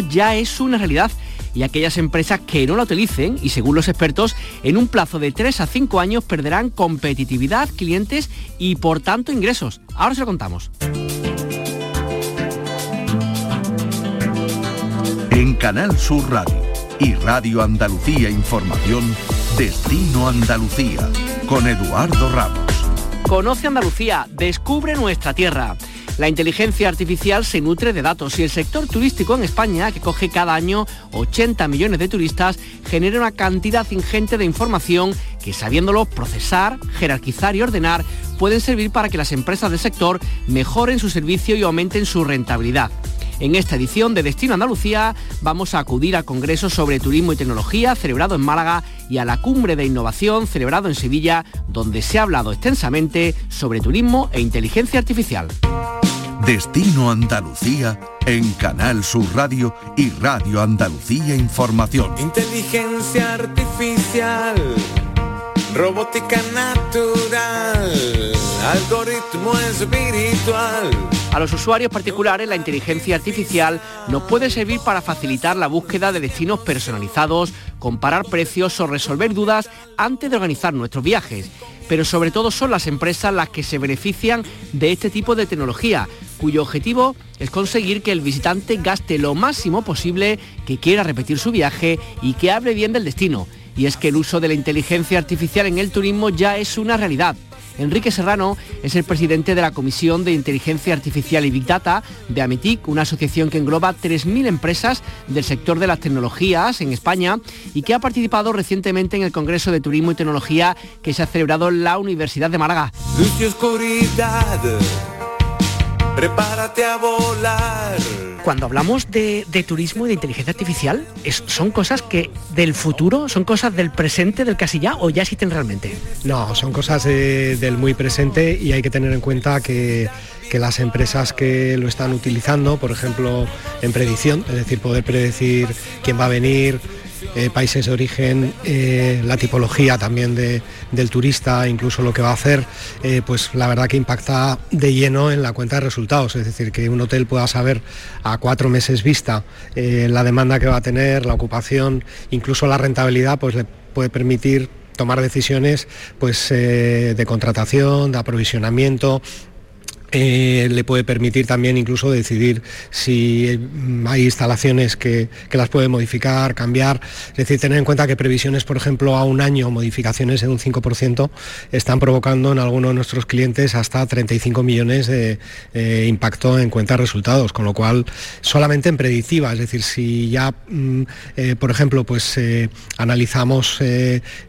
ya es una realidad y aquellas empresas que no la utilicen y según los expertos en un plazo de 3 a 5 años perderán competitividad, clientes y por tanto ingresos. Ahora se lo contamos. En Canal Sur Radio y Radio Andalucía Información, Destino Andalucía con Eduardo Ramos. Conoce Andalucía, descubre nuestra tierra. La inteligencia artificial se nutre de datos y el sector turístico en España, que coge cada año 80 millones de turistas, genera una cantidad ingente de información que sabiéndolo procesar, jerarquizar y ordenar, pueden servir para que las empresas del sector mejoren su servicio y aumenten su rentabilidad. En esta edición de Destino Andalucía vamos a acudir a congresos sobre turismo y tecnología celebrado en Málaga y a la cumbre de innovación celebrado en Sevilla, donde se ha hablado extensamente sobre turismo e inteligencia artificial. Destino Andalucía en Canal Sur Radio y Radio Andalucía Información. Inteligencia artificial, robótica natural, algoritmo espiritual a los usuarios particulares la inteligencia artificial nos puede servir para facilitar la búsqueda de destinos personalizados, comparar precios o resolver dudas antes de organizar nuestros viajes. Pero sobre todo son las empresas las que se benefician de este tipo de tecnología, cuyo objetivo es conseguir que el visitante gaste lo máximo posible, que quiera repetir su viaje y que hable bien del destino. Y es que el uso de la inteligencia artificial en el turismo ya es una realidad. Enrique Serrano es el presidente de la Comisión de Inteligencia Artificial y Big Data de Ametic, una asociación que engloba 3.000 empresas del sector de las tecnologías en España y que ha participado recientemente en el Congreso de Turismo y Tecnología que se ha celebrado en la Universidad de Málaga. Prepárate a volar cuando hablamos de, turismo y de inteligencia artificial, ¿son cosas que del futuro, son cosas del presente, del casi ya, o ya existen realmente? No, son cosas eh, del muy presente y hay que tener en cuenta que, que las empresas que lo están utilizando, por ejemplo, en predicción, es decir, poder predecir quién va a venir, eh, países de origen, eh, la tipología también del turista, incluso lo que va a hacer, eh, pues la verdad que impacta de lleno en la cuenta de resultados. Es decir, que un hotel pueda saber a cuatro meses vista la demanda que va a tener, la ocupación, incluso la rentabilidad, pues le puede permitir tomar decisiones pues, de contratación, de aprovisionamiento, eh, le puede permitir también incluso decidir si mm, hay instalaciones que, las puede modificar, cambiar. Es decir, tener en cuenta que previsiones, por ejemplo, a un año, modificaciones en un 5%, están provocando en algunos de nuestros clientes hasta 35 millones de eh, impacto en cuenta resultados, con lo cual solamente en predictiva, es decir, si ya, mm, eh, por ejemplo, pues analizamos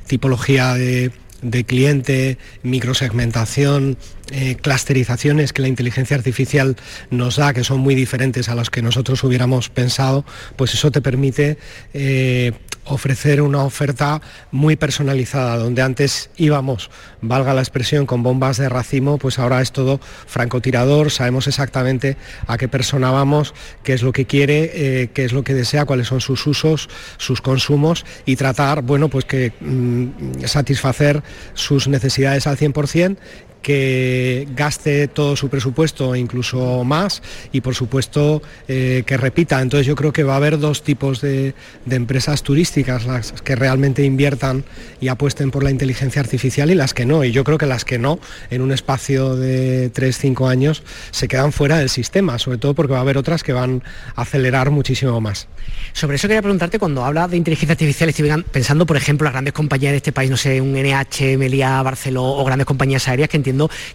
tipología de de cliente, microsegmentación, eh, clusterizaciones que la inteligencia artificial nos da, que son muy diferentes a las que nosotros hubiéramos pensado, pues eso te permite eh, ofrecer una oferta muy personalizada, donde antes íbamos, valga la expresión, con bombas de racimo, pues ahora es todo francotirador, sabemos exactamente a qué persona vamos, qué es lo que quiere, eh, qué es lo que desea, cuáles son sus usos, sus consumos y tratar, bueno, pues que mm, satisfacer sus necesidades al 100% que gaste todo su presupuesto, incluso más, y por supuesto eh, que repita. Entonces yo creo que va a haber dos tipos de, empresas turísticas, las que realmente inviertan y apuesten por la inteligencia artificial y las que no. Y yo creo que las que no, en un espacio de 3-5 años, se quedan fuera del sistema, sobre todo porque va a haber otras que van a acelerar muchísimo más. Sobre eso quería preguntarte, cuando habla de inteligencia artificial, estoy pensando, por ejemplo, las grandes compañías de este país, no sé, un NH, Melia, Barceló o grandes compañías aéreas que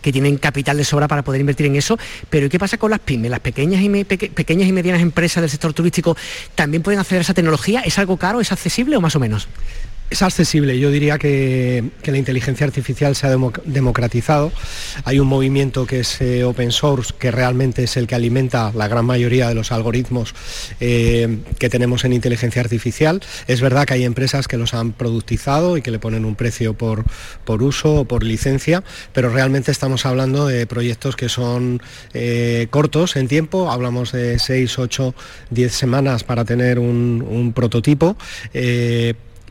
que tienen capital de sobra para poder invertir en eso, pero ¿qué pasa con las pymes? ¿Las pequeñas y, pequeñas y medianas empresas del sector turístico también pueden acceder a esa tecnología? ¿Es algo caro? ¿Es accesible o más o menos? Es accesible, yo diría que, la inteligencia artificial se ha democratizado. Hay un movimiento que es eh, open source, que realmente es el que alimenta la gran mayoría de los algoritmos eh, que tenemos en inteligencia artificial. Es verdad que hay empresas que los han productizado y que le ponen un precio por, por uso o por licencia, pero realmente estamos hablando de proyectos que son eh, cortos en tiempo, hablamos de 6, 8, 10 semanas para tener un prototipo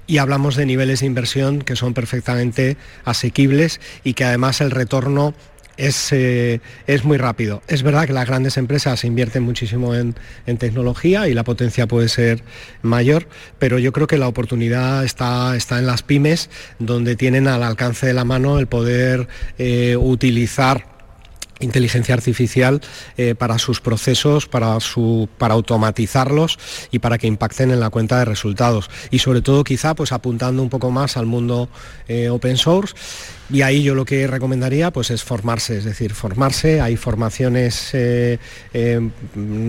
y hablamos de niveles de inversión que son perfectamente asequibles y que además el retorno es, eh, es, muy rápido. Es verdad que las grandes empresas invierten muchísimo en, tecnología y la potencia puede ser mayor, pero yo creo que la oportunidad está, está en las pymes, donde tienen al alcance de la mano el poder eh, utilizar inteligencia artificial eh, para sus procesos, para, su, para automatizarlos y para que impacten en la cuenta de resultados. Y sobre todo quizá pues apuntando un poco más al mundo eh, open source. Y ahí yo lo que recomendaría pues es formarse, es decir, formarse. Hay formaciones eh,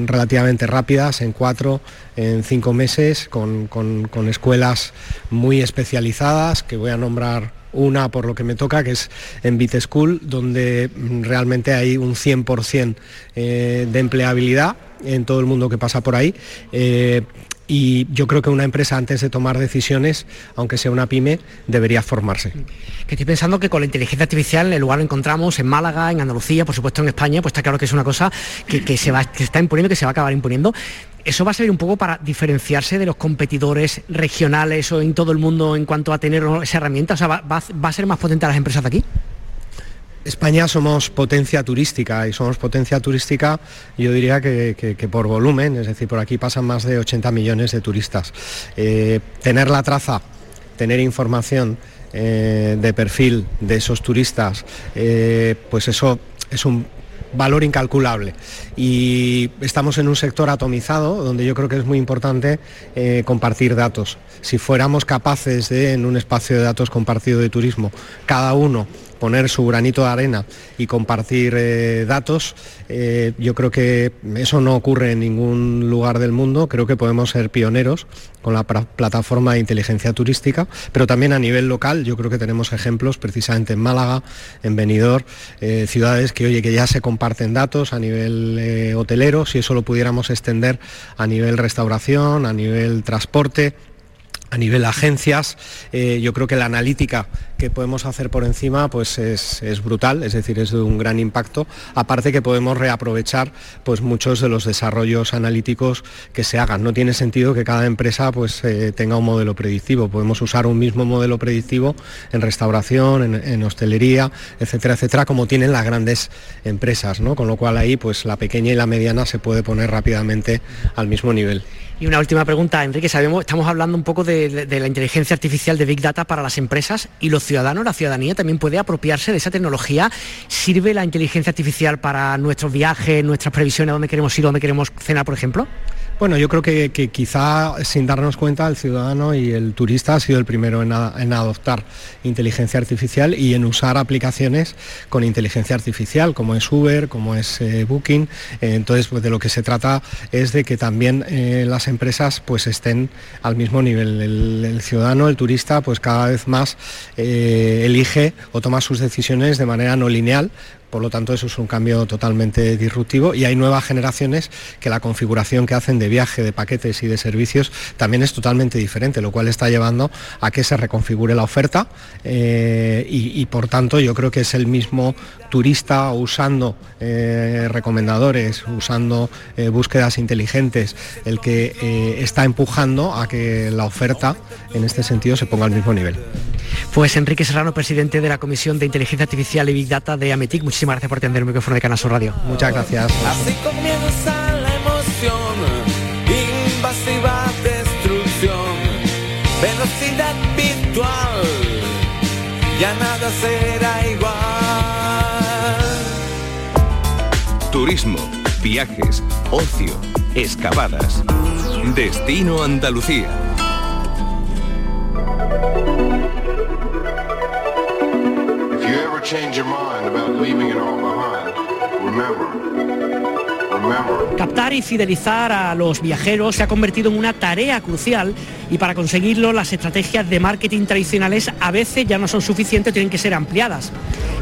relativamente rápidas, en cuatro, en cinco meses, con, con escuelas muy especializadas, que voy a nombrar una por lo que me toca, que es en School, donde realmente hay un 100% eh, de empleabilidad en todo el mundo que pasa por ahí. Eh, y yo creo que una empresa antes de tomar decisiones, aunque sea una pyme, debería formarse. Que estoy pensando que con la inteligencia artificial el lugar lo encontramos en Málaga, en Andalucía, por supuesto en España, pues está claro que es una cosa que, se, va, que está imponiendo, que se va a acabar imponiendo. ¿Eso va a servir un poco para diferenciarse de los competidores regionales o en todo el mundo en cuanto a tener esa herramienta? O ¿va, a ser más potente a las empresas de aquí? España somos potencia turística y somos potencia turística yo diría que, por volumen, es decir, por aquí pasan más de 80 millones de turistas. Eh, tener la traza, tener información eh, de perfil de esos turistas, eh, pues eso es un valor incalculable. Y estamos en un sector atomizado donde yo creo que es muy importante eh, compartir datos. Si fuéramos capaces de, en un espacio de datos compartido de turismo, cada uno poner su granito de arena y compartir eh, datos. Eh, yo creo que eso no ocurre en ningún lugar del mundo. Creo que podemos ser pioneros con la plataforma de inteligencia turística, pero también a nivel local yo creo que tenemos ejemplos precisamente en Málaga, en Benidorm, eh, ciudades que oye que ya se comparten datos a nivel hotelero, si eso lo pudiéramos extender a nivel restauración, a nivel transporte a nivel agencias, eh, yo creo que la analítica que podemos hacer por encima pues es, brutal, es decir, es de un gran impacto. Aparte que podemos reaprovechar pues muchos de los desarrollos analíticos que se hagan. No tiene sentido que cada empresa pues eh, tenga un modelo predictivo. Podemos usar un mismo modelo predictivo en restauración, en, hostelería, etcétera, etcétera, como tienen las grandes empresas, ¿no? Con lo cual ahí pues la pequeña y la mediana se puede poner rápidamente al mismo nivel. Y una última pregunta, Enrique. Sabemos, estamos hablando un poco de, la inteligencia artificial de Big Data para las empresas y los ciudadanos, la ciudadanía también puede apropiarse de esa tecnología. ¿Sirve la inteligencia artificial para nuestros viajes, nuestras previsiones, dónde queremos ir, dónde queremos cenar, por ejemplo? Bueno, yo creo que, quizá sin darnos cuenta el ciudadano y el turista ha sido el primero en, adoptar inteligencia artificial y en usar aplicaciones con inteligencia artificial, como es Uber, como es eh, Booking. Eh, entonces, pues de lo que se trata es de que también eh, las empresas pues estén al mismo nivel. El, el, ciudadano, el turista, pues cada vez más elige o toma sus decisiones de manera no lineal, por lo tanto, eso es un cambio totalmente disruptivo y hay nuevas generaciones que la configuración que hacen de viaje, de paquetes y de servicios también es totalmente diferente, lo cual está llevando a que se reconfigure la oferta eh, y, por tanto yo creo que es el mismo turista usando eh, recomendadores, usando eh, búsquedas inteligentes, el que está empujando a que la oferta en este sentido se ponga al mismo nivel. Pues Enrique Serrano, presidente de la Comisión de Inteligencia Artificial y Big Data de Ametic, muchísimas gracias por atender el micrófono de Canal Radio. Muchas gracias. Así comienza la emoción, invasiva destrucción, velocidad virtual, ya nada será igual. Turismo, viajes, ocio, excavadas. Destino Andalucía. Captar y fidelizar a los viajeros se ha convertido en una tarea crucial y para conseguirlo las estrategias de marketing tradicionales a veces ya no son suficientes, tienen que ser ampliadas.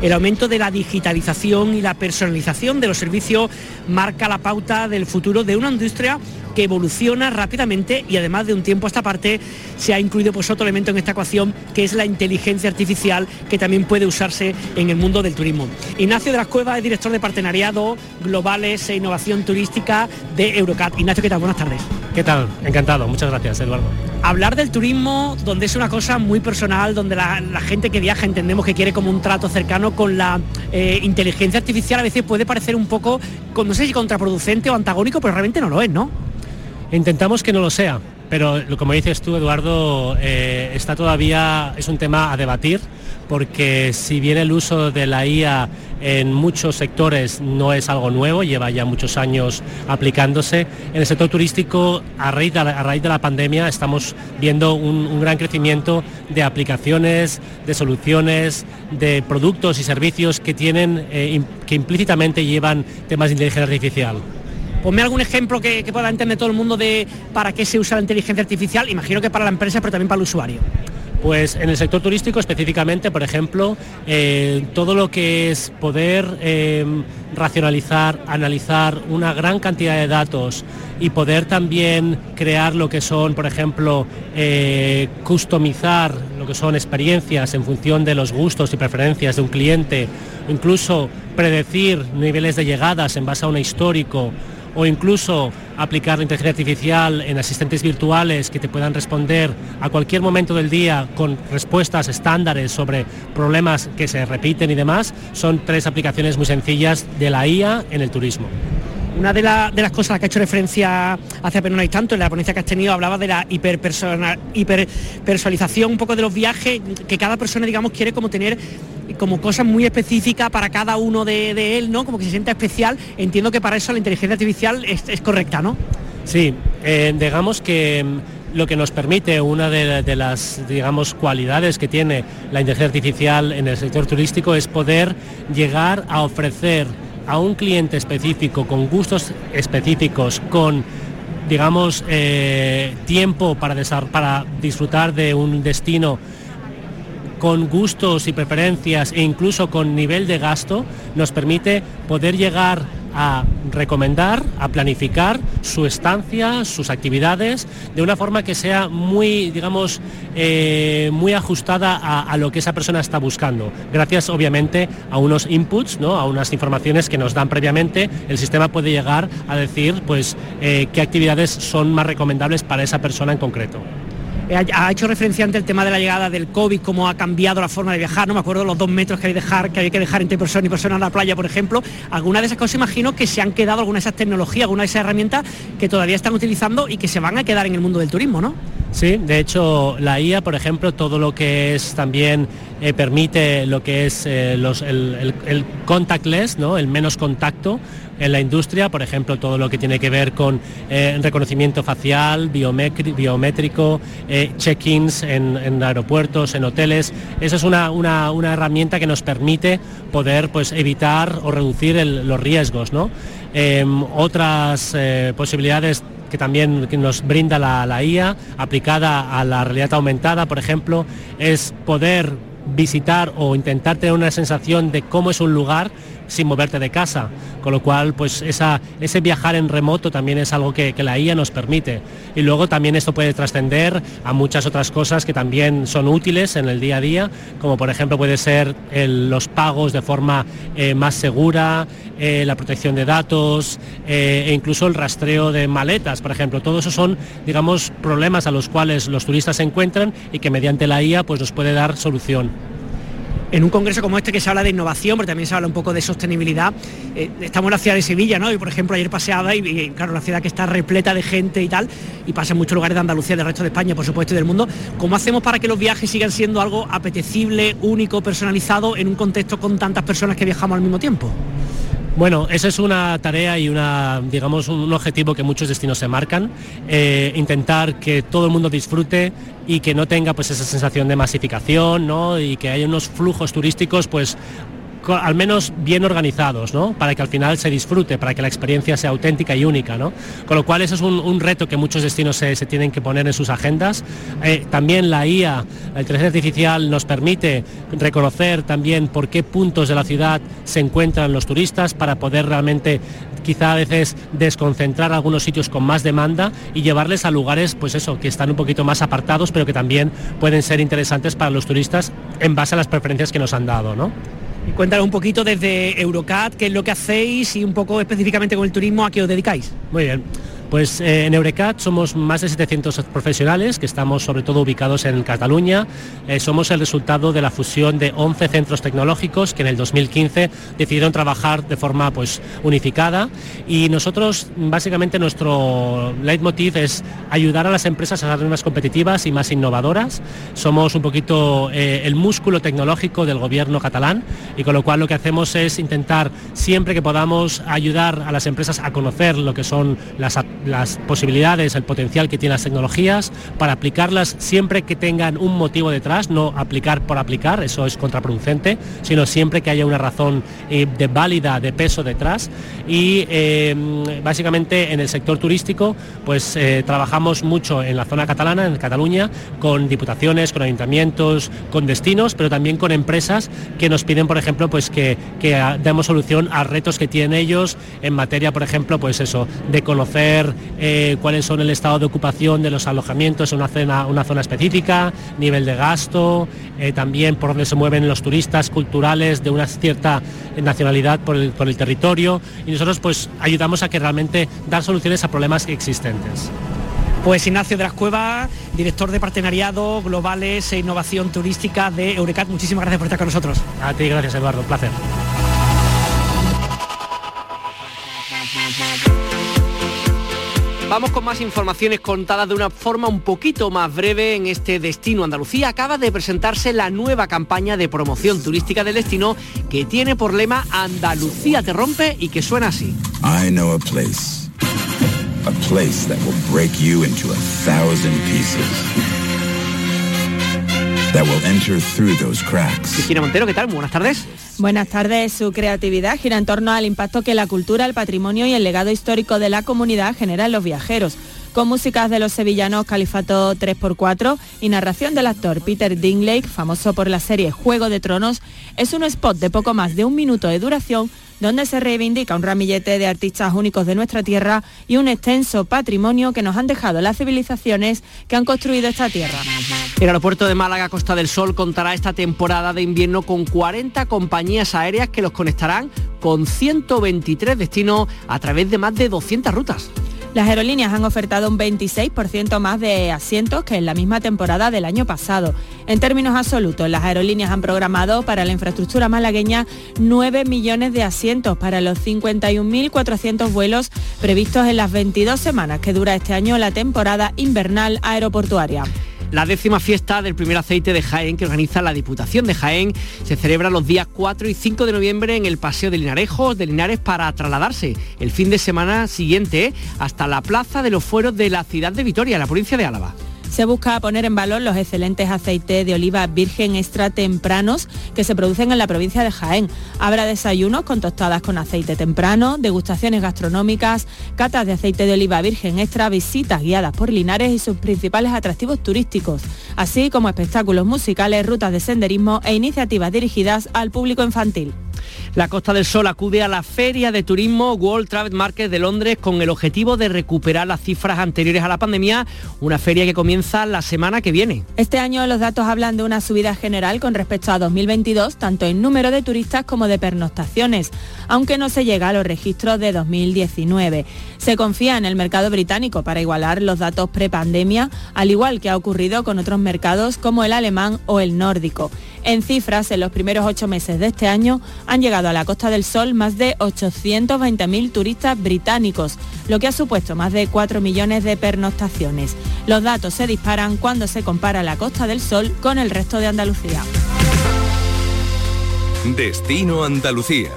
El aumento de la digitalización y la personalización de los servicios marca la pauta del futuro de una industria que evoluciona rápidamente y además de un tiempo a esta parte se ha incluido pues otro elemento en esta ecuación que es la inteligencia artificial que también puede usarse en el mundo del turismo. Ignacio de las Cuevas es director de partenariado globales e innovación turística de Eurocat. Ignacio, ¿qué tal? Buenas tardes. ¿Qué tal? Encantado. Muchas gracias, Eduardo. Hablar del turismo, donde es una cosa muy personal, donde la, gente que viaja entendemos que quiere como un trato cercano con la eh, inteligencia artificial, a veces puede parecer un poco, no sé si contraproducente o antagónico, pero realmente no lo es, ¿no? Intentamos que no lo sea, pero como dices tú, Eduardo, eh, está todavía, es un tema a debatir, porque si bien el uso de la IA en muchos sectores no es algo nuevo, lleva ya muchos años aplicándose. En el sector turístico, a raíz de la, pandemia, estamos viendo un, gran crecimiento de aplicaciones, de soluciones, de productos y servicios que tienen, eh, que implícitamente llevan temas de inteligencia artificial. Ponme algún ejemplo que, que pueda entender todo el mundo de para qué se usa la inteligencia artificial, imagino que para la empresa, pero también para el usuario. Pues en el sector turístico específicamente, por ejemplo, eh, todo lo que es poder em, racionalizar, analizar una gran cantidad de datos y poder también crear lo que son, por ejemplo, eh, customizar lo que son experiencias en función de los gustos y preferencias de un cliente, incluso predecir niveles de llegadas en base a un histórico o incluso aplicar la inteligencia artificial en asistentes virtuales que te puedan responder a cualquier momento del día con respuestas estándares sobre problemas que se repiten y demás, son tres aplicaciones muy sencillas de la IA en el turismo. Una de, las cosas a las que ha hecho referencia hace apenas un instante, en la ponencia que has tenido, hablaba de la hiperpersonalización un poco de los viajes, que cada persona, digamos, quiere como tener como cosas muy específicas para cada uno de, él, ¿no? Como que se sienta especial. Entiendo que para eso la inteligencia artificial es, correcta, ¿no? Sí, eh, digamos que mm, lo que nos permite, una de, las digamos, cualidades que tiene la inteligencia artificial en el sector turístico es poder llegar a ofrecer a un cliente específico, con gustos específicos, con digamos eh, tiempo para disfrutar de un destino con gustos y preferencias e incluso con nivel de gasto, nos permite poder llegar a recomendar, a planificar su estancia, sus actividades, de una forma que sea muy, digamos, eh, muy ajustada a, lo que esa persona está buscando. Gracias, obviamente, a unos inputs, ¿no? a unas informaciones que nos dan previamente, el sistema puede llegar a decir, pues, eh, qué actividades son más recomendables para esa persona en concreto. Eh, ha hecho referencia ante el tema de la llegada del COVID, cómo ha cambiado la forma de viajar, no me acuerdo los dos metros que hay, dejar, que, hay que dejar entre persona y persona en la playa, por ejemplo. Algunas de esas cosas imagino que se han quedado, algunas de esas tecnologías, algunas de esas herramientas que todavía están utilizando y que se van a quedar en el mundo del turismo, ¿no? Sí, de hecho la IA, por ejemplo, todo lo que es también eh, permite lo que es eh, el, contactless, ¿no? el menos contacto en la industria, por ejemplo, todo lo que tiene que ver con eh, reconocimiento facial, biométrico, check-ins en, aeropuertos, en hoteles. Esa es una, herramienta que nos permite poder pues, evitar o reducir los riesgos. ¿no? Em, otras posibilidades que también nos brinda la, IA aplicada a la realidad aumentada, por ejemplo, es poder visitar o intentar tener una sensación de cómo es un lugar sin moverte de casa. Con lo cual, pues ese viajar en remoto también es algo que, la IA nos permite. Y luego también esto puede trascender a muchas otras cosas que también son útiles en el día a día, como por ejemplo puede ser los pagos de forma eh, más segura, eh, la protección de datos eh, e incluso el rastreo de maletas, por ejemplo. Todo eso son, digamos, problemas a los cuales los turistas se encuentran y que mediante la IA pues, nos puede dar solución en un congreso como este que se habla de innovación, pero también se habla un poco de sostenibilidad, eh, estamos en la ciudad de Sevilla, ¿no? Y por ejemplo ayer paseaba y, claro, la ciudad que está repleta de gente y tal, y pasa en muchos lugares de Andalucía, del resto de España, por supuesto, y del mundo. ¿Cómo hacemos para que los viajes sigan siendo algo apetecible, único, personalizado en un contexto con tantas personas que viajamos al mismo tiempo? Bueno, esa es una tarea y una, digamos, un objetivo que muchos destinos se marcan, eh, intentar que todo el mundo disfrute y que no tenga pues esa sensación de masificación, ¿no? Y que haya unos flujos turísticos pues al menos bien organizados, ¿no? Para que al final se disfrute, para que la experiencia sea auténtica y única, ¿no? Con lo cual eso es un, reto que muchos destinos se, tienen que poner en sus agendas. Eh, también la IA, la inteligencia artificial, nos permite reconocer también por qué puntos de la ciudad se encuentran los turistas para poder realmente quizá a veces desconcentrar algunos sitios con más demanda y llevarles a lugares, pues eso, que están un poquito más apartados, pero que también pueden ser interesantes para los turistas en base a las preferencias que nos han dado, ¿no? Y cuéntanos un poquito desde Eurocat, qué es lo que hacéis y un poco específicamente con el turismo, a qué os dedicáis. Muy bien. Pues eh, en Eurecat somos más de 700 profesionales que estamos sobre todo ubicados en Cataluña. Eh, somos el resultado de la fusión de 11 centros tecnológicos que en el 2015 decidieron trabajar de forma pues, unificada y nosotros básicamente nuestro leitmotiv es ayudar a las empresas a ser más competitivas y más innovadoras. Somos un poquito eh, el músculo tecnológico del gobierno catalán y con lo cual lo que hacemos es intentar siempre que podamos ayudar a las empresas a conocer lo que son las las posibilidades, el potencial que tienen las tecnologías, para aplicarlas siempre que tengan un motivo detrás, no aplicar por aplicar, eso es contraproducente, sino siempre que haya una razón eh, de válida, de peso detrás. Y em, básicamente en el sector turístico, pues eh, trabajamos mucho en la zona catalana, en Cataluña, con diputaciones, con ayuntamientos, con destinos, pero también con empresas que nos piden, por ejemplo, pues que, que demos solución a retos que tienen ellos en materia, por ejemplo, pues eso, de conocer eh, cuáles son el estado de ocupación de los alojamientos en una zona, una zona específica, nivel de gasto, eh, también por dónde se mueven los turistas culturales de una cierta nacionalidad por el, por el territorio y nosotros pues ayudamos a que realmente dar soluciones a problemas existentes. Pues Ignacio de las Cuevas, director de partenariado globales e innovación turística de Eurecat, muchísimas gracias por estar con nosotros. A ti, gracias Eduardo, un placer. Vamos con más informaciones contadas de una forma un poquito más breve en este destino Andalucía. Acaba de presentarse la nueva campaña de promoción turística del destino que tiene por lema Andalucía te rompe y que suena así. I know a place. A place that will break you into a thousand pieces. That will enter through those cracks. Cristina Montero, ¿qué tal? Buenas tardes. Buenas tardes. Su creatividad gira en torno al impacto que la cultura, el patrimonio y el legado histórico de la comunidad genera en los viajeros con músicas de los sevillanos Califato 3x4 y narración del actor Peter Dinklage, famoso por la serie Juego de Tronos, es un spot de poco más de un minuto de duración donde se reivindica un ramillete de artistas únicos de nuestra tierra y un extenso patrimonio que nos han dejado las civilizaciones que han construido esta tierra. El aeropuerto de Málaga Costa del Sol contará esta temporada de invierno con 40 compañías aéreas que los conectarán con 123 destinos a través de más de 200 rutas. Las aerolíneas han ofertado un 26% más de asientos que en la misma temporada del año pasado. En términos absolutos, las aerolíneas han programado para la infraestructura malagueña 9 millones de asientos para los 51.400 vuelos previstos en las 22 semanas que dura este año la temporada invernal aeroportuaria. La décima fiesta del primer aceite de Jaén que organiza la Diputación de Jaén se celebra los días 4 y 5 de noviembre en el Paseo de Linarejos de Linares para trasladarse el fin de semana siguiente hasta la Plaza de los Fueros de la ciudad de Vitoria, la provincia de Álava. Se busca poner en valor los excelentes aceites de oliva virgen extra tempranos que se producen en la provincia de Jaén. Habrá desayunos con tostadas con aceite temprano, degustaciones gastronómicas, catas de aceite de oliva virgen extra, visitas guiadas por Linares y sus principales atractivos turísticos, así como espectáculos musicales, rutas de senderismo e iniciativas dirigidas al público infantil. La Costa del Sol acude a la Feria de Turismo World Travel Market de Londres con el objetivo de recuperar las cifras anteriores a la pandemia, una feria que comienza la semana que viene. Este año los datos hablan de una subida general con respecto a 2022, tanto en número de turistas como de pernoctaciones, aunque no se llega a los registros de 2019. Se confía en el mercado británico para igualar los datos prepandemia, al igual que ha ocurrido con otros mercados como el alemán o el nórdico. En cifras, en los primeros ocho meses de este año han llegado a la Costa del Sol más de 820.000 turistas británicos, lo que ha supuesto más de 4 millones de pernoctaciones. Los datos se disparan cuando se compara la Costa del Sol con el resto de Andalucía. Destino Andalucía.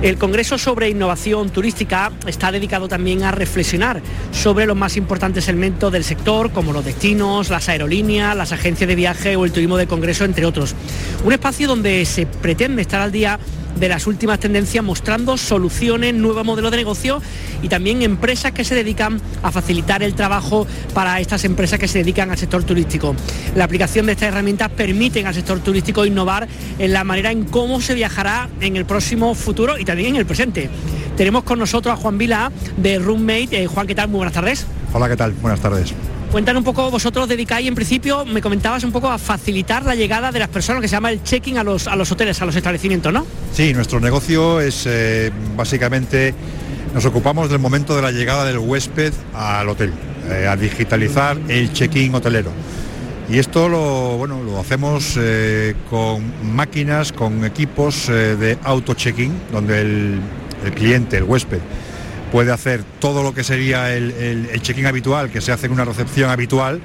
El Congreso sobre Innovación Turística está dedicado también a reflexionar sobre los más importantes elementos del sector, como los destinos, las aerolíneas, las agencias de viaje o el turismo de Congreso, entre otros. Un espacio donde se pretende estar al día de las últimas tendencias mostrando soluciones, nuevos modelos de negocio y también empresas que se dedican a facilitar el trabajo para estas empresas que se dedican al sector turístico. La aplicación de estas herramientas permiten al sector turístico innovar en la manera en cómo se viajará en el próximo futuro y también en el presente. Tenemos con nosotros a Juan Vila de Roommate. Eh, Juan, ¿qué tal? Muy buenas tardes. Hola, ¿qué tal? Buenas tardes. Cuéntanos un poco, vosotros dedicáis en principio, me comentabas un poco a facilitar la llegada de las personas, que se llama el check-in a los, a los hoteles, a los establecimientos, ¿no? Sí, nuestro negocio es eh, básicamente, nos ocupamos del momento de la llegada del huésped al hotel, eh, a digitalizar el check-in hotelero. Y esto lo, bueno, lo hacemos eh, con máquinas, con equipos de auto check-in, donde el cliente, el huésped, puede hacer todo lo que sería el, check-in habitual, que se hace en una recepción habitual,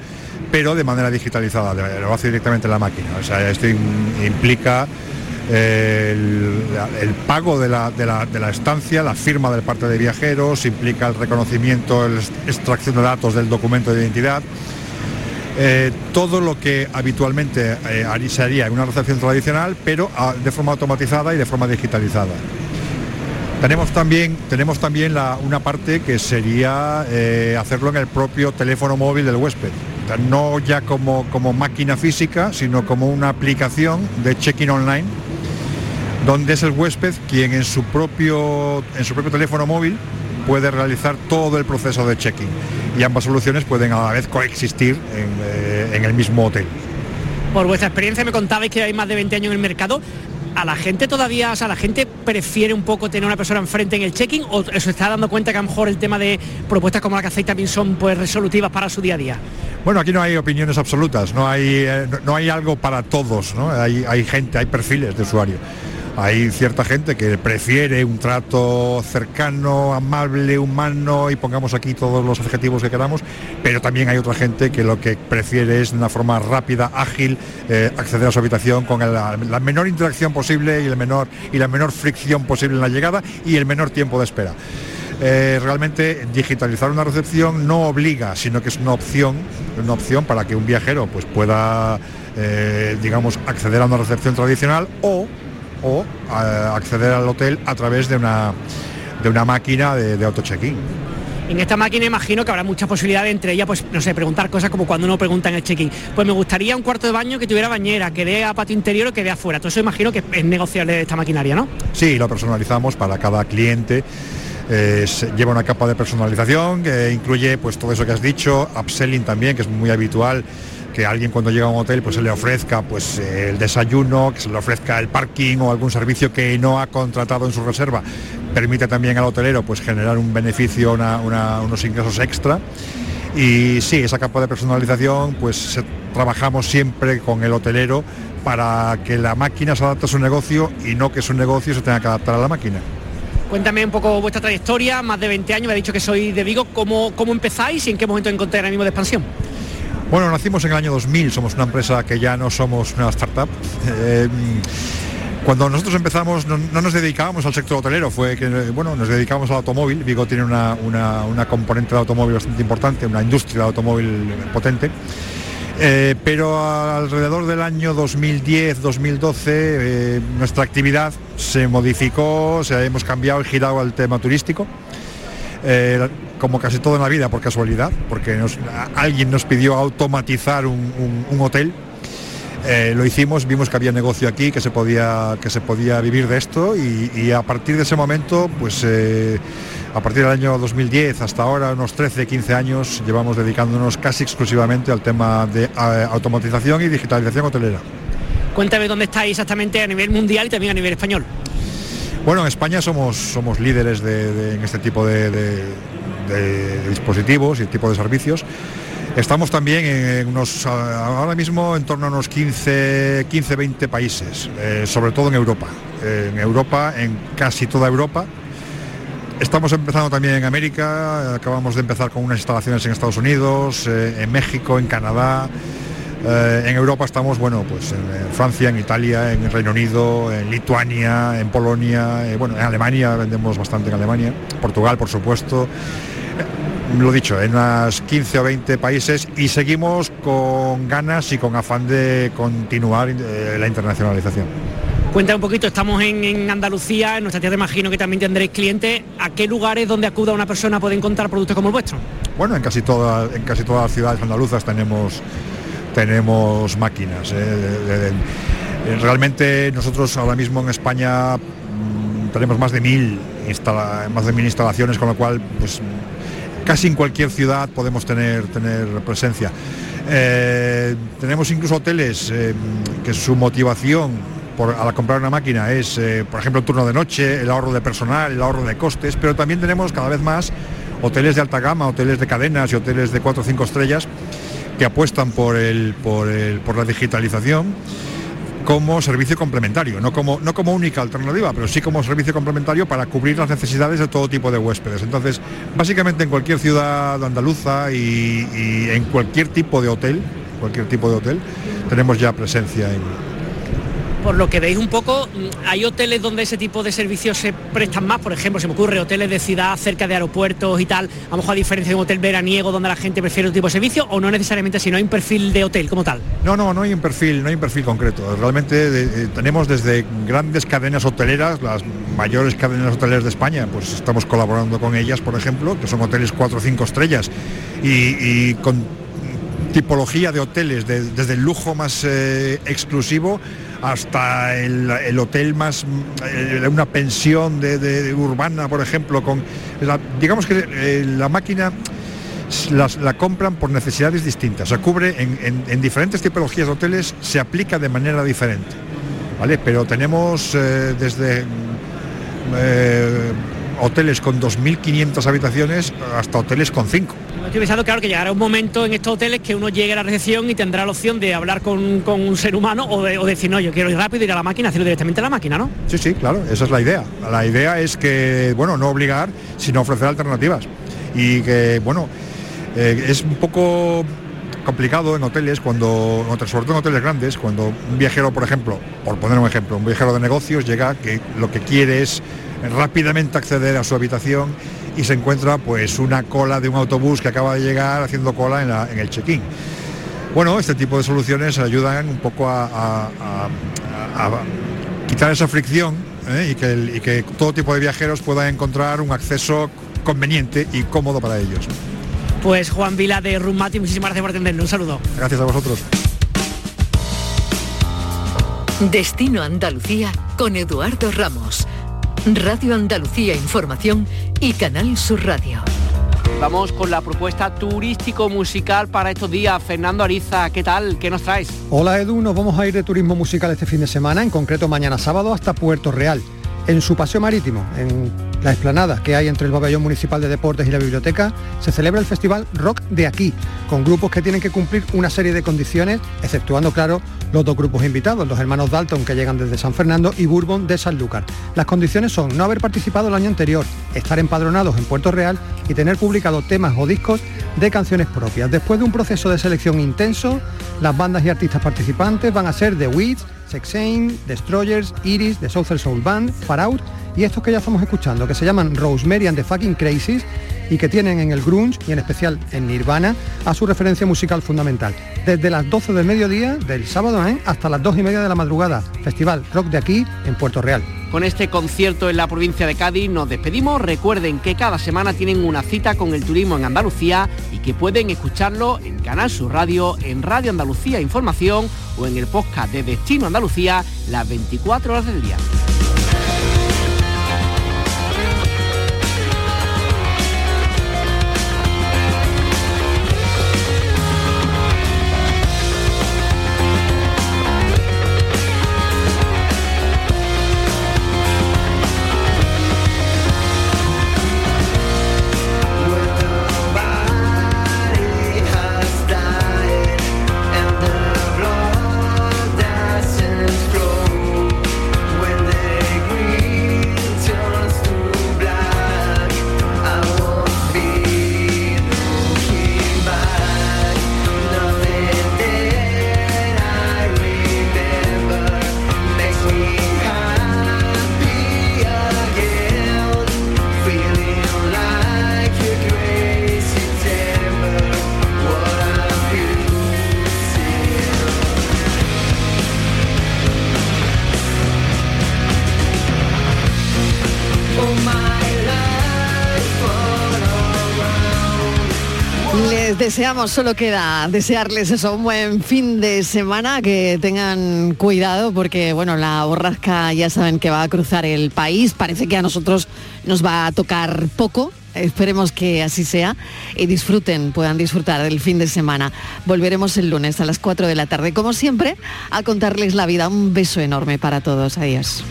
pero de manera digitalizada, lo hace directamente en la máquina. O sea, esto implica eh, el, pago de la, estancia, la firma del parte de viajeros, implica el reconocimiento, la extracción de datos del documento de identidad. Eh, todo lo que habitualmente eh, se haría en una recepción tradicional, pero ah, de forma automatizada y de forma digitalizada. Tenemos también, tenemos también una parte que sería eh, hacerlo en el propio teléfono móvil del huésped. no ya como, como máquina física, sino como una aplicación de check-in online, donde es el huésped quien en su propio, en su propio teléfono móvil puede realizar todo el proceso de check-in. Y ambas soluciones pueden a la vez coexistir en, eh, en el mismo hotel. Por vuestra experiencia me contabais que hay más de 20 años en el mercado a la gente todavía, o sea, la gente prefiere un poco tener una persona enfrente en el check-in o se está dando cuenta que a lo mejor el tema de propuestas como la que hacéis también son pues resolutivas para su día a día? Bueno, aquí no hay opiniones absolutas, no hay, eh, no, hay algo para todos, ¿no? Hay, hay gente, hay perfiles de usuario. Hay cierta gente que prefiere un trato cercano, amable, humano y pongamos aquí todos los adjetivos que queramos, pero también hay otra gente que lo que prefiere es de una forma rápida, ágil, eh, acceder a su habitación con la, menor interacción posible y, el menor, y la menor fricción posible en la llegada y el menor tiempo de espera. Eh, realmente digitalizar una recepción no obliga, sino que es una opción, una opción para que un viajero pues, pueda, eh, digamos, acceder a una recepción tradicional o o acceder al hotel a través de una, de una máquina de, auto check-in. En esta máquina imagino que habrá muchas posibilidades, entre ellas, pues, no sé, preguntar cosas como cuando uno pregunta en el check-in. Pues me gustaría un cuarto de baño que tuviera bañera, que dé a patio interior o que dé afuera. Todo eso imagino que es negociable esta maquinaria, ¿no? Sí, lo personalizamos para cada cliente. lleva una capa de personalización que incluye pues todo eso que has dicho, upselling también, que es muy habitual que alguien cuando llega a un hotel pues se le ofrezca pues el desayuno, que se le ofrezca el parking o algún servicio que no ha contratado en su reserva. Permite también al hotelero pues generar un beneficio, unos ingresos extra. Y sí, esa capa de personalización pues trabajamos siempre con el hotelero para que la máquina se adapte a su negocio y no que su negocio se tenga que adaptar a la máquina. Cuéntame un poco vuestra trayectoria, más de 20 años, me ha dicho que soy de Vigo, ¿cómo, cómo empezáis y en qué momento encontráis el mismo de expansión? Bueno, nacimos en el año 2000, somos una empresa que ya no somos una startup. Eh, cuando nosotros empezamos no, nos dedicábamos al sector hotelero, fue que bueno, nos dedicábamos al automóvil. Vigo tiene una, componente de automóvil bastante importante, una industria de automóvil potente. Eh, pero alrededor del año 2010-2012 eh, nuestra actividad se modificó, se hemos cambiado y girado al tema turístico como casi todo en la vida por casualidad, porque alguien nos pidió automatizar un, hotel. Eh, lo hicimos, vimos que había negocio aquí, que se podía, que se podía vivir de esto y, a partir de ese momento, pues eh, a partir del año 2010 hasta ahora, unos 13, 15 años, llevamos dedicándonos casi exclusivamente al tema de eh, automatización y digitalización hotelera. Cuéntame dónde estáis exactamente a nivel mundial y también a nivel español. Bueno, en España somos, somos líderes en este tipo de, de dispositivos y tipo de servicios. Estamos también en unos, ahora mismo en torno a unos 15, 15 20 países, eh, sobre todo en Europa. en Europa, en casi toda Europa. Estamos empezando también en América, acabamos de empezar con unas instalaciones en Estados Unidos, eh, en México, en Canadá. Eh, en Europa estamos, bueno, pues en, Francia, en Italia, en Reino Unido, en Lituania, en Polonia, bueno, en Alemania vendemos bastante en Alemania, Portugal, por supuesto lo dicho, en unas 15 o 20 países y seguimos con ganas y con afán de continuar eh, la internacionalización. Cuenta un poquito, estamos en, Andalucía, en nuestra tierra imagino que también tendréis clientes. ¿A qué lugares donde acuda una persona puede encontrar productos como el vuestro? Bueno, en casi, todas en casi todas las ciudades andaluzas tenemos, tenemos máquinas. ¿eh? realmente nosotros ahora mismo en España mm, tenemos más de mil, más de mil instalaciones, con lo cual pues, casi en cualquier ciudad podemos tener, tener presencia. Eh, tenemos incluso hoteles eh, que su motivación por, al comprar una máquina es, eh, por ejemplo, el turno de noche, el ahorro de personal, el ahorro de costes, pero también tenemos cada vez más hoteles de alta gama, hoteles de cadenas y hoteles de 4 o 5 estrellas que apuestan por, el, por, el, por la digitalización como servicio complementario, no como, no como única alternativa, pero sí como servicio complementario para cubrir las necesidades de todo tipo de huéspedes. Entonces, básicamente en cualquier ciudad andaluza y, y en cualquier tipo de hotel, cualquier tipo de hotel, tenemos ya presencia en, por lo que veis un poco, mm, hay hoteles donde ese tipo de servicios se prestan más, por ejemplo, se me ocurre hoteles de ciudad cerca de aeropuertos y tal, a lo mejor a diferencia de un hotel veraniego donde la gente prefiere otro tipo de servicio, o no necesariamente si no hay un perfil de hotel como tal. No, no, no hay un perfil, no hay un perfil concreto. Realmente tenemos desde grandes cadenas hoteleras, las mayores cadenas hoteleras de España, pues estamos colaborando con ellas, por ejemplo, que son hoteles 4 o 5 estrellas y, con tipología de hoteles, desde el lujo más eh, exclusivo hasta el, hotel más, eh, una pensión de, urbana, por ejemplo, con digamos que eh, la máquina la compran por necesidades distintas, se cubre en, diferentes tipologías de hoteles, se aplica de manera diferente, ¿vale? Pero tenemos eh, desde hoteles con 2.500 habitaciones hasta hoteles con 5. Estoy pensando, claro, que llegará un momento en estos hoteles que uno llegue a la recepción y tendrá la opción de hablar con, un ser humano o, de, decir, no, yo quiero ir rápido, ir a la máquina, hacerlo directamente a la máquina, ¿no? Sí, sí, claro, esa es la idea. La idea es que, bueno, no obligar, sino ofrecer alternativas. Y que, bueno, eh, es un poco complicado en hoteles cuando, sobre todo en hoteles grandes, cuando un viajero, por ejemplo, por poner un ejemplo, un viajero de negocios llega que lo que quiere es rápidamente acceder a su habitación y se encuentra pues una cola de un autobús que acaba de llegar haciendo cola en, el check-in. Bueno, este tipo de soluciones ayudan un poco a, quitar esa fricción ¿eh? y, que y que todo tipo de viajeros puedan encontrar un acceso conveniente y cómodo para ellos. Pues Juan Vila de Rumati, muchísimas gracias por atendernos. Un saludo. Gracias a vosotros. Destino Andalucía con Eduardo Ramos. Radio Andalucía Información y Canal Sur Radio. Vamos con la propuesta turístico-musical para estos días. Fernando Ariza, ¿qué tal? ¿Qué nos traes? Hola Edu, nos vamos a ir de turismo musical este fin de semana, en concreto mañana sábado hasta Puerto Real. En su paseo marítimo, en la explanada que hay entre el pabellón municipal de deportes y la biblioteca, se celebra el festival Rock de aquí, con grupos que tienen que cumplir una serie de condiciones, exceptuando, claro, los dos grupos invitados, los hermanos Dalton que llegan desde San Fernando y Bourbon de Sanlúcar. Las condiciones son no haber participado el año anterior, estar empadronados en Puerto Real y tener publicado temas o discos de canciones propias. Después de un proceso de selección intenso, las bandas y artistas participantes van a ser The Weeds, Sexane, Destroyers, Iris, The Southern Soul Band, Far Out y estos que ya estamos escuchando, que se llaman Rosemary and the Fucking Crazies y que tienen en el grunge y en especial en Nirvana a su referencia musical fundamental. Desde las 12 del mediodía del sábado ¿eh? hasta las 2 y media de la madrugada. Festival Rock de aquí en Puerto Real. Con este concierto en la provincia de Cádiz nos despedimos. Recuerden que cada semana tienen una cita con el turismo en Andalucía y que pueden escucharlo en Canal Sur Radio, en Radio Andalucía Información o en el podcast de Destino Andalucía las 24 horas del día. Deseamos, solo queda desearles eso, un buen fin de semana, que tengan cuidado porque bueno, la borrasca ya saben que va a cruzar el país, parece que a nosotros nos va a tocar poco, Esperemos que así sea y disfruten, puedan disfrutar del fin de semana. Volveremos el lunes a las 4 de la tarde, como siempre, a contarles la vida. Un beso enorme para todos. Adiós.